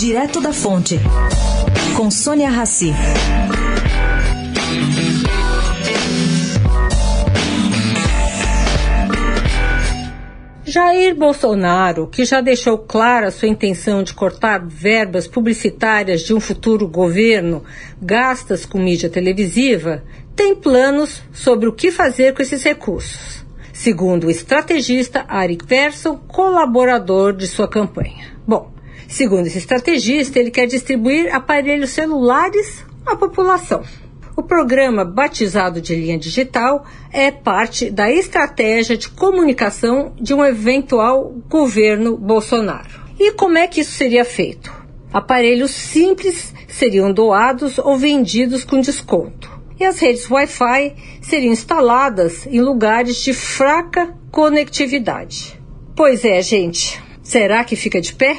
Direto da Fonte, com Sônia Rassi. Jair Bolsonaro, que já deixou clara sua intenção de cortar verbas publicitárias de um futuro governo gastas com mídia televisiva, tem planos sobre o que fazer com esses recursos, segundo o estrategista Ari Persson, colaborador de sua campanha. Bom, segundo esse estrategista, ele quer distribuir aparelhos celulares à população. O programa, batizado de linha digital, é parte da estratégia de comunicação de um eventual governo Bolsonaro. E como é que isso seria feito? Aparelhos simples seriam doados ou vendidos com desconto. E as redes Wi-Fi seriam instaladas em lugares de fraca conectividade. Pois é, gente. Será que fica de pé?